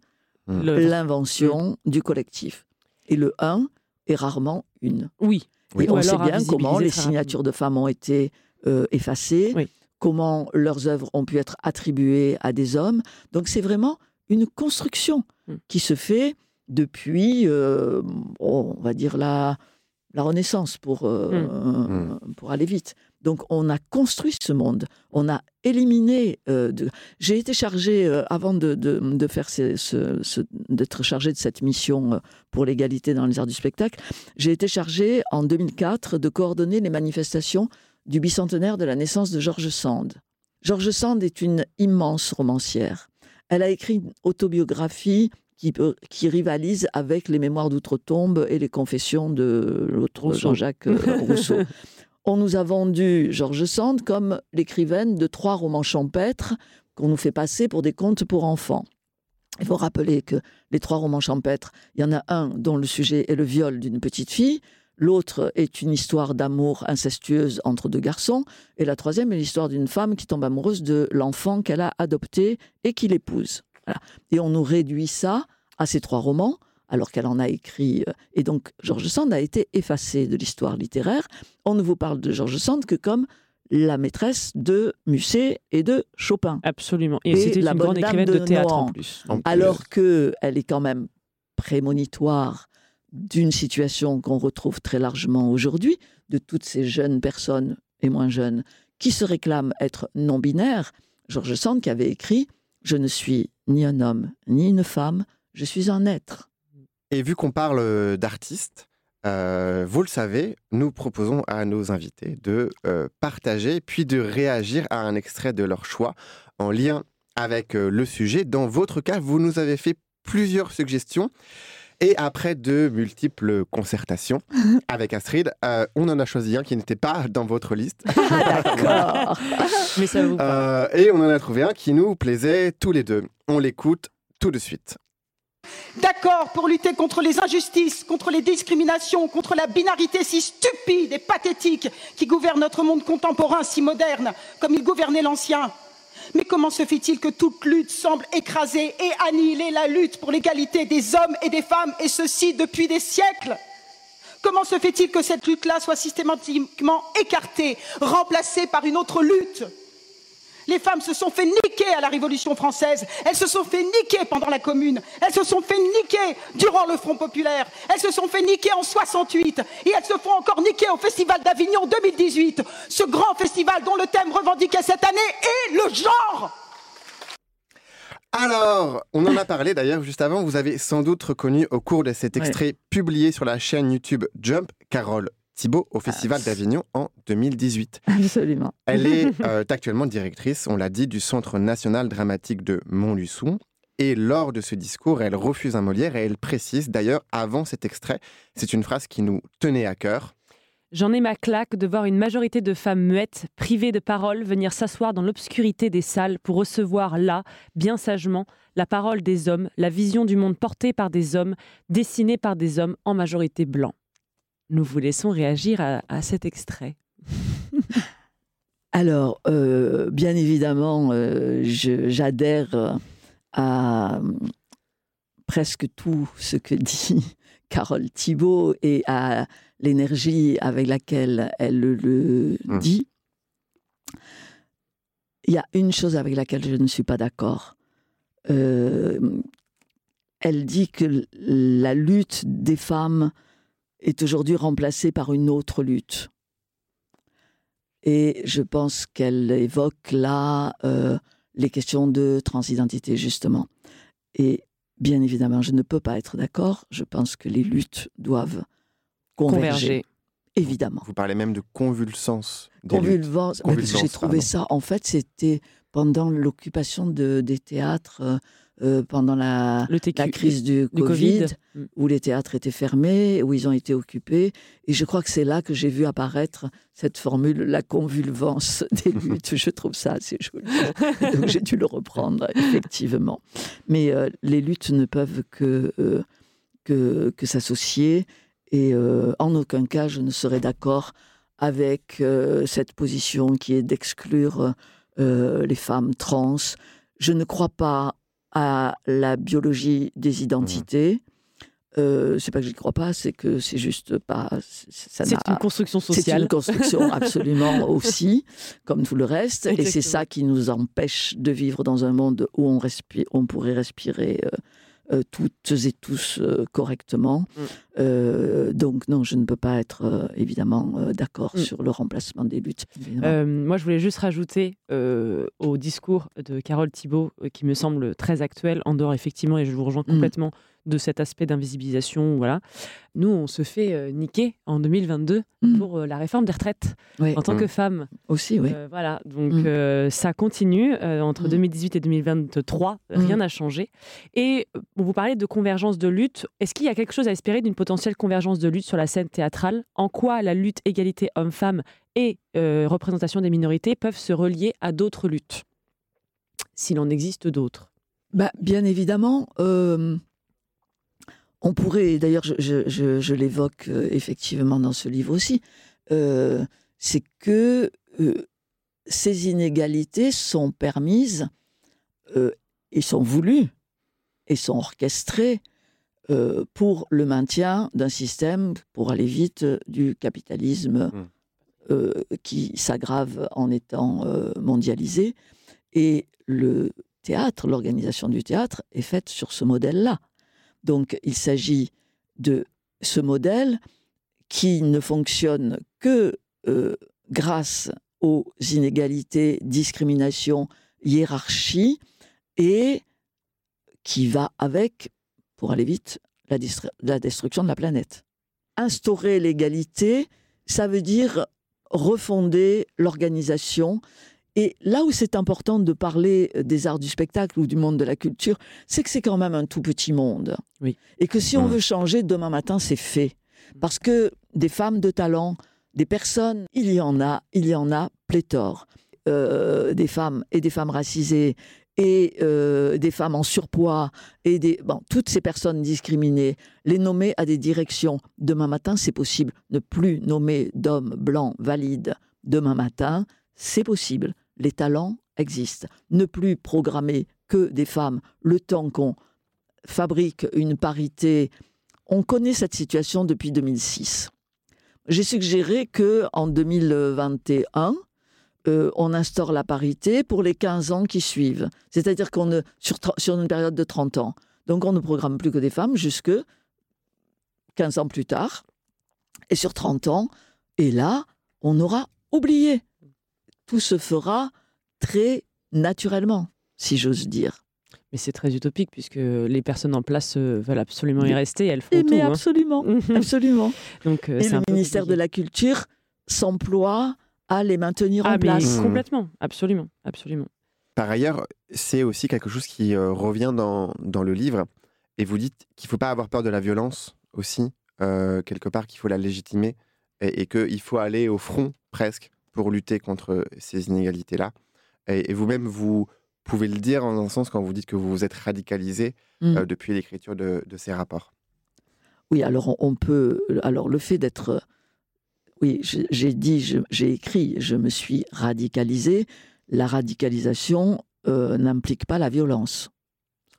mmh. l'invention mmh. du collectif. Et le 1, et rarement une. Oui. Et on sait bien comment les signatures de femmes ont été euh, effacées, comment leurs œuvres ont pu être attribuées à des hommes. Donc c'est vraiment une construction qui se fait depuis, euh, on va dire, la, la Renaissance, pour, euh, hmm. pour aller vite. Donc, on a construit ce monde. On a éliminé. Euh, de... J'ai été chargé, avant de, de, faire ce, d'être chargé de cette mission pour l'égalité dans les arts du spectacle, j'ai été chargé en 2004 de coordonner les manifestations du bicentenaire de la naissance de Georges Sand. Georges Sand est une immense romancière. Elle a écrit une autobiographie qui, rivalise avec les mémoires d'outre-tombe et les confessions de l'autre Jean-Jacques euh, Rousseau. On nous a vendu Georges Sand comme l'écrivaine de trois romans champêtres qu'on nous fait passer pour des contes pour enfants. Il faut rappeler que les trois romans champêtres, il y en a un dont le sujet est le viol d'une petite fille, l'autre est une histoire d'amour incestueuse entre deux garçons, et la troisième est l'histoire d'une femme qui tombe amoureuse de l'enfant qu'elle a adopté et qui l'épouse. Et on nous réduit ça à ces trois romans, alors qu'elle en a écrit. Euh, et donc, George Sand a été effacé de l'histoire littéraire. On ne vous parle de George Sand que comme la maîtresse de Musset et de Chopin. Absolument. Et, c'était une grande écrivaine de, théâtre en plus. Alors qu'elle est quand même prémonitoire d'une situation qu'on retrouve très largement aujourd'hui, de toutes ces jeunes personnes et moins jeunes qui se réclament être non-binaires. George Sand qui avait écrit Je ne suis ni un homme ni une femme, je suis un être. Et vu qu'on parle euh, d'artistes, euh, vous le savez, nous proposons à nos invités de euh, partager puis de réagir à un extrait de leur choix en lien avec le sujet. Dans votre cas, vous nous avez fait plusieurs suggestions. Et après de multiples concertations avec Astrid, on en a choisi un qui n'était pas dans votre liste. D'accord. Mais ça vous Et on en a trouvé un qui nous plaisait tous les deux. On l'écoute tout de suite. D'accord pour lutter contre les injustices, contre les discriminations, contre la binarité si stupide et pathétique qui gouverne notre monde contemporain si moderne comme il gouvernait l'ancien. Mais comment se fait-il que toute lutte semble écraser et annihiler la lutte pour l'égalité des hommes et des femmes, et ceci depuis des siècles? Comment se fait-il que cette lutte-là soit systématiquement écartée, remplacée par une autre lutte? Les femmes se sont fait niquer à la Révolution française. Elles se sont fait niquer pendant la Commune. Elles se sont fait niquer durant le Front populaire. Elles se sont fait niquer en 68. Et elles se font encore niquer au Festival d'Avignon 2018. Ce grand festival dont le thème revendiqué cette année est le genre. Alors, on en a parlé d'ailleurs juste avant, vous avez sans doute reconnu au cours de cet extrait publié sur la chaîne YouTube Jump, Carole Thibault au Festival d'Avignon en 2018. Absolument. Elle est euh, actuellement directrice, on l'a dit, du Centre national dramatique de Montluçon. Et lors de ce discours, elle refuse un Molière et elle précise d'ailleurs avant cet extrait, c'est une phrase qui nous tenait à cœur. J'en ai ma claque de voir une majorité de femmes muettes, privées de parole, venir s'asseoir dans l'obscurité des salles pour recevoir là, bien sagement, la parole des hommes, la vision du monde portée par des hommes, dessinée par des hommes en majorité blancs. Nous vous laissons réagir à, cet extrait. Alors, euh, bien évidemment, euh, j'adhère à presque tout ce que dit Carole Thibault et à l'énergie avec laquelle elle le mmh. dit. Il y a une chose avec laquelle je ne suis pas d'accord. Euh, elle dit que la lutte des femmes est aujourd'hui remplacée par une autre lutte. Et je pense qu'elle évoque là euh, les questions de transidentité, justement. Et bien évidemment, je ne peux pas être d'accord. Je pense que les luttes doivent converger. Évidemment. Vous parlez même de luttes. Convulvance. J'ai trouvé pardon. ça, en fait, c'était pendant l'occupation de, des théâtres, euh, pendant la, Le TQ. la crise du, Covid, Covid. Où les théâtres étaient fermés, où ils ont été occupés. Et je crois que c'est là que j'ai vu apparaître cette formule, la convulvance des luttes. je trouve ça assez joli. Donc j'ai dû le reprendre, effectivement. Mais euh, les luttes ne peuvent que, euh, que, que s'associer. Et en aucun cas, je ne serais d'accord avec cette position qui est d'exclure les femmes trans. Je ne crois pas à la biologie des identités. Euh, c'est pas que j'y crois pas, c'est que c'est juste pas. C'est une construction c'est sociale. une construction absolument aussi, comme tout le reste. Et c'est ça qui nous empêche de vivre dans un monde où on, respire, on pourrait respirer euh, euh, toutes et tous euh, correctement. Mm. Euh, donc non, je ne peux pas être évidemment d'accord Mm. sur le remplacement des luttes. moi, je voulais juste rajouter au discours de Carole Thibault, qui me semble très actuel, en dehors effectivement, et je vous rejoins Mm. complètement, de cet aspect d'invisibilisation. Voilà. Nous, on se fait euh, niquer en 2022 Mm. pour euh, la réforme des retraites Oui, en tant que femme. aussi, oui. Euh, voilà, donc Mm. euh, ça continue. euh, entre Mm. 2018 et 2023, Mm. rien n'a changé. Et euh, vous parlez de convergence de lutte. Est-ce qu'il y a quelque chose à espérer d'une potentielle convergence de lutte sur la scène théâtrale? En quoi la lutte égalité homme-femme et euh, représentation des minorités peuvent se relier à d'autres luttes S'il en existe d'autres? Bah, bien évidemment, euh, on pourrait, d'ailleurs je, je- je- je l'évoque euh, effectivement dans ce livre aussi, euh, c'est que euh, ces inégalités sont permises euh, et sont voulues et sont orchestrées pour le maintien d'un système, pour aller vite, du capitalisme Mm. euh, qui s'aggrave en étant mondialisé. Et le théâtre, l'organisation du théâtre est faite sur ce modèle-là. Donc il s'agit de ce modèle qui ne fonctionne que euh, grâce aux inégalités, discriminations, hiérarchies, et qui va avec, pour aller vite, la destruction de la planète. Instaurer l'égalité, ça veut dire refonder l'organisation. Et là où c'est important de parler des arts du spectacle ou du monde de la culture, c'est que c'est quand même un tout petit monde. Oui. Et que si on Mm. veut changer, demain matin, c'est fait. Parce que des femmes de talent, des personnes, il y en a, il y en a pléthore. Euh, des femmes et des femmes racisées et euh, des femmes en surpoids et des bon, toutes ces personnes discriminées, les nommer à des directions. Demain matin, c'est possible. Ne plus nommer d'hommes blancs valides demain matin, c'est possible. Les talents existent. Ne plus programmer que des femmes le temps qu'on fabrique une parité. On connaît cette situation depuis 2006. J'ai suggéré que en 2021, euh, on instaure la parité pour les 15 ans qui suivent. C'est-à-dire qu'on sur, sur une période de 30 ans. Donc on ne programme plus que des femmes jusque 15 ans plus tard. Et sur 30 ans, et là, on aura oublié. Tout se fera très naturellement, si j'ose dire. Mais c'est très utopique puisque les personnes en place euh, veulent absolument y Mais- rester et elles Et font tout. mais hein. absolument, absolument. Donc, euh, Et c'est le un peu ministère de la Culture s'emploie à les maintenir Ah, en mais place. Complètement, absolument, absolument. Par ailleurs, c'est aussi quelque chose qui euh, revient dans, dans le livre. Et vous dites qu'il ne faut pas avoir peur de la violence aussi, euh, quelque part, qu'il faut la légitimer et, et qu'il faut aller au front presque pour lutter contre ces inégalités-là. Et, et vous-même, vous pouvez le dire en un sens quand vous dites que vous vous êtes radicalisé Mm. euh, depuis l'écriture de, de ces rapports. Oui, alors on, peut. Alors le fait d'être. Oui, je- j'ai dit, j'ai écrit, je me suis radicalisé. La radicalisation euh, n'implique pas la violence.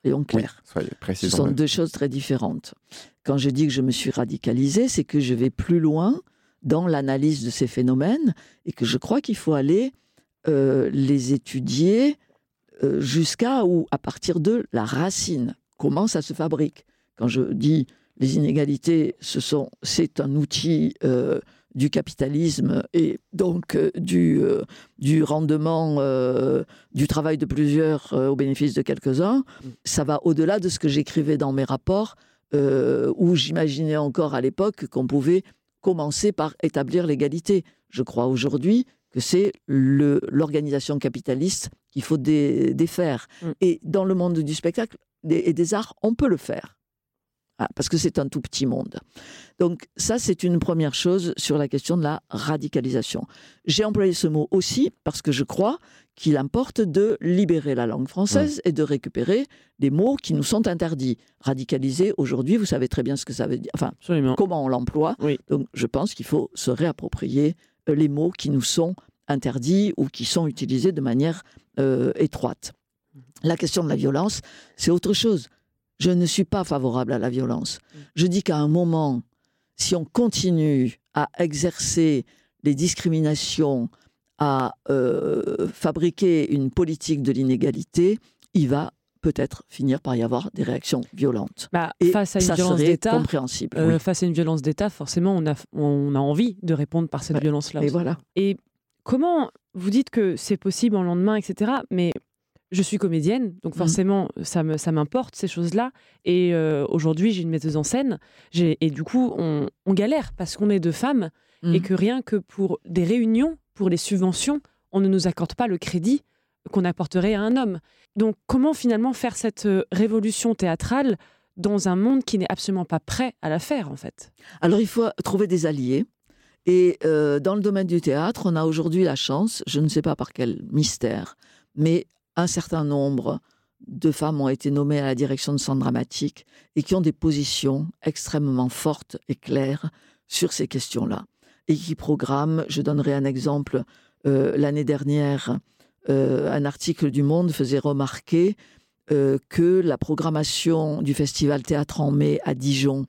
Soyons Oui, clairs. soyez Ce sont deux choses très différentes. Quand je dis que je me suis radicalisé, c'est que je vais plus loin dans l'analyse de ces phénomènes et que je crois qu'il faut aller euh, les étudier euh, jusqu'à ou à partir de la racine. Comment ça se fabrique? Quand je dis les inégalités, ce sont, c'est un outil euh, du capitalisme et donc du, du rendement du travail de plusieurs au bénéfice de quelques-uns. Ça va au-delà de ce que j'écrivais dans mes rapports, où j'imaginais encore à l'époque qu'on pouvait commencer par établir l'égalité. Je crois aujourd'hui que c'est l'organisation capitaliste qu'il faut défaire. Mm. Et dans le monde du spectacle et des arts, on peut le faire. Ah, parce que c'est un tout petit monde. Donc ça, c'est une première chose sur la question de la radicalisation. J'ai employé ce mot aussi parce que je crois qu'il importe de libérer la langue française mm. et de récupérer des mots qui nous sont interdits. Radicaliser, aujourd'hui, vous savez très bien ce que ça veut dire, enfin, comment on l'emploie. Donc je pense qu'il faut se réapproprier euh, les mots qui nous sont interdits ou qui sont utilisés de manière euh, étroite. La question de la violence, c'est autre chose. Je ne suis pas favorable à la violence. Je dis qu'à un moment, si on continue à exercer les discriminations, à euh, fabriquer une politique de l'inégalité, il va peut-être finir par y avoir des réactions violentes. Bah, et face à une violence d'État, compréhensible. Euh, face à une violence d'État, forcément, on a, on a envie de répondre par cette violence-là. Et voilà. Et comment vous dites que c'est possible en lendemain, etc. Mais je suis comédienne, donc mmh. forcément, ça m'importe ces choses-là. Et euh, aujourd'hui, j'ai une metteuse en scène. Et du coup, on, galère parce qu'on est deux femmes et mmh. que rien que pour des réunions, pour les subventions, on ne nous accorde pas le crédit qu'on apporterait à un homme. Donc, comment finalement faire cette euh, révolution théâtrale dans un monde qui n'est absolument pas prêt à la faire, en fait? Alors, il faut trouver des alliés. Et euh, dans le domaine du théâtre, on a aujourd'hui la chance, je ne sais pas par quel mystère, mais un certain nombre de femmes ont été nommées à la direction de centre dramatique et qui ont des positions extrêmement fortes et claires sur ces questions-là. Et qui programment, je donnerai un exemple, euh, l'année dernière, euh, un article du Monde faisait remarquer que la programmation du festival Théâtre en mai à Dijon,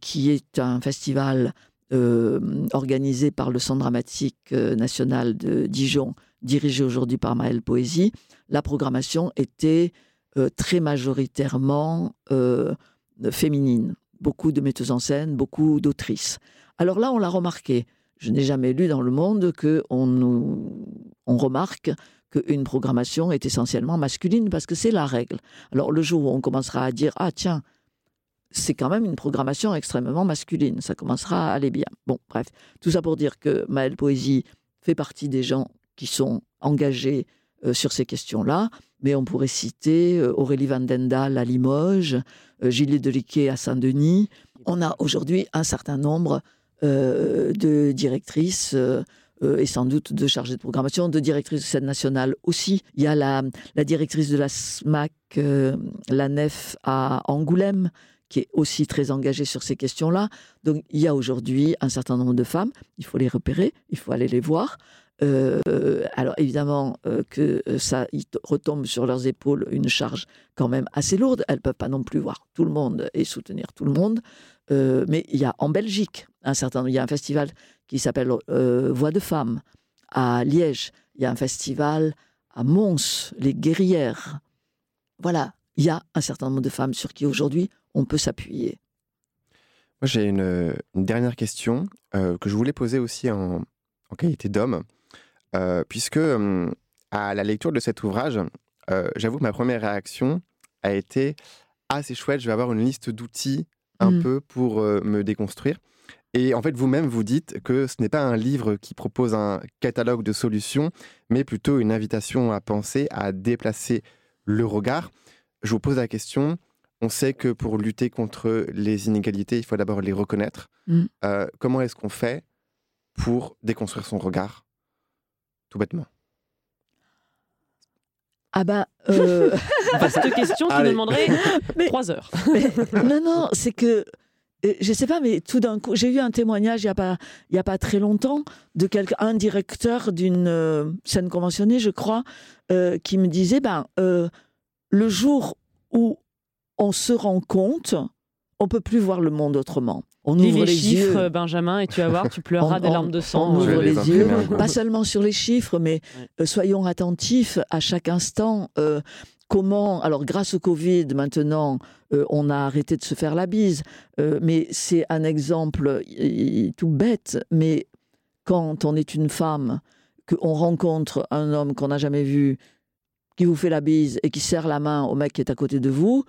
qui est un festival euh, organisé par le Centre dramatique euh, national de Dijon, dirigé aujourd'hui par Maëlle Poésie, la programmation était euh, très majoritairement féminine. Beaucoup de metteuses en scène, beaucoup d'autrices. Alors là, on l'a remarqué. Je n'ai jamais lu dans le monde qu'on on remarque qu'une programmation est essentiellement masculine parce que c'est la règle. Alors le jour où on commencera à dire ah tiens c'est quand même une programmation extrêmement masculine. Ça commencera à aller bien. Bon, bref, tout ça pour dire que Maëlle Poésie fait partie des gens qui sont engagés euh, sur ces questions-là, mais on pourrait citer euh, Aurélie Van Dendal à Limoges, euh, Gilles Deliquet à Saint-Denis. On a aujourd'hui un certain nombre de directrices et sans doute de chargées de programmation, de directrices de scène nationale aussi. Il y a la, la directrice de la SMAC, la NEF à Angoulême, qui est aussi très engagée sur ces questions-là. Donc il y a aujourd'hui un certain nombre de femmes, il faut les repérer, il faut aller les voir. Euh, alors évidemment euh, que euh, ça retombe sur leurs épaules une charge quand même assez lourde. Elles peuvent pas non plus voir tout le monde et soutenir tout le monde. mais il y a en Belgique un certain, il y a un festival qui s'appelle Voix de femmes à Liège. Il y a un festival à Mons, les guerrières. Voilà, il y a un certain nombre de femmes sur qui aujourd'hui on peut s'appuyer. Moi, j'ai une, dernière question que je voulais poser aussi en, qualité d'homme, puisque hum, à la lecture de cet ouvrage, euh, j'avoue que ma première réaction a été Ah, c'est chouette, je vais avoir une liste d'outils un mmh. peu pour me déconstruire. Et en fait, vous-même, vous dites que ce n'est pas un livre qui propose un catalogue de solutions, mais plutôt une invitation à penser, à déplacer le regard. Je vous pose la question, on sait que pour lutter contre les inégalités, il faut d'abord les reconnaître. Mm. Euh, comment est-ce qu'on fait pour déconstruire son regard? Tout bêtement. Ah bah... Euh... Vaste question qui demanderait trois heures. non, non, c'est que euh, je sais pas, mais tout d'un coup, j'ai eu un témoignage il n'y a, pas, a pas très longtemps de quelqu'un, un directeur d'une euh, scène conventionnée, je crois, qui me disait ben, le jour où on se rend compte, on peut plus voir le monde autrement. On ouvre les, chiffres, Benjamin, et tu vas voir, tu pleureras des larmes de sang. On ouvre les, yeux, pas seulement sur les chiffres, mais euh, soyons attentifs à chaque instant. Euh, comment, alors grâce au Covid, maintenant, euh, on a arrêté de se faire la bise, mais c'est un exemple tout bête, mais quand on est une femme, qu'on rencontre un homme qu'on n'a jamais vu, qui vous fait la bise et qui serre la main au mec qui est à côté de vous,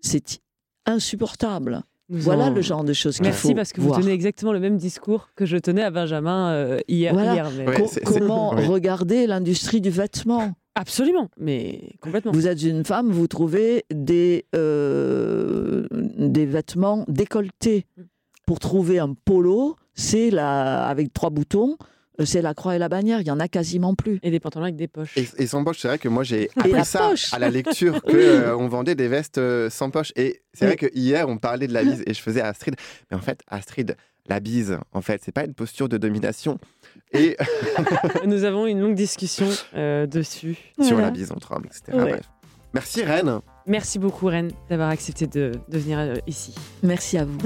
c'est insupportable. Nous Voilà en- le genre de choses qu'il faut Merci parce que voir. vous tenez exactement le même discours que je tenais à Benjamin euh, hier. Voilà. hier, mais- Ouais, comment regarder l'industrie du vêtement Absolument, mais complètement. Vous êtes une femme, vous trouvez des, euh, des vêtements décolletés. Mm. Pour trouver un polo, c'est la, avec trois boutons, euh, c'est la croix et la bannière. Il y en a quasiment plus. Et des pantalons avec des poches. Et, et sans poche, c'est vrai que moi j'ai appris ça poche. à la lecture que euh, on vendait des vestes euh, sans poche. Et c'est vrai que hier on parlait de la bise et je faisais à Astrid. Mais en fait, Astrid, la bise, en fait, c'est pas une posture de domination. Et Nous avons une longue discussion euh, dessus. sur Voilà. la bise entre hommes, etc. Ouais. Bref. Merci Rennes. Merci beaucoup, Rennes, d'avoir accepté de, de venir euh, ici. Merci à vous.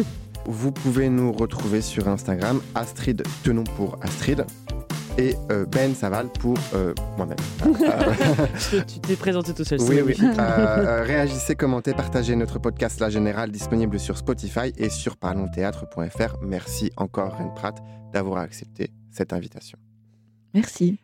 Vous pouvez nous retrouver sur Instagram, Astrid Tenon pour Astrid et euh, Ben Saval pour euh, moi-même. Euh, que tu t'es présenté tout seul. oui, oui. Euh, réagissez, commentez, partagez notre podcast La Générale disponible sur Spotify et sur parlonsthéâtre.fr. Merci encore Rennes Pratt d'avoir accepté cette invitation. Merci.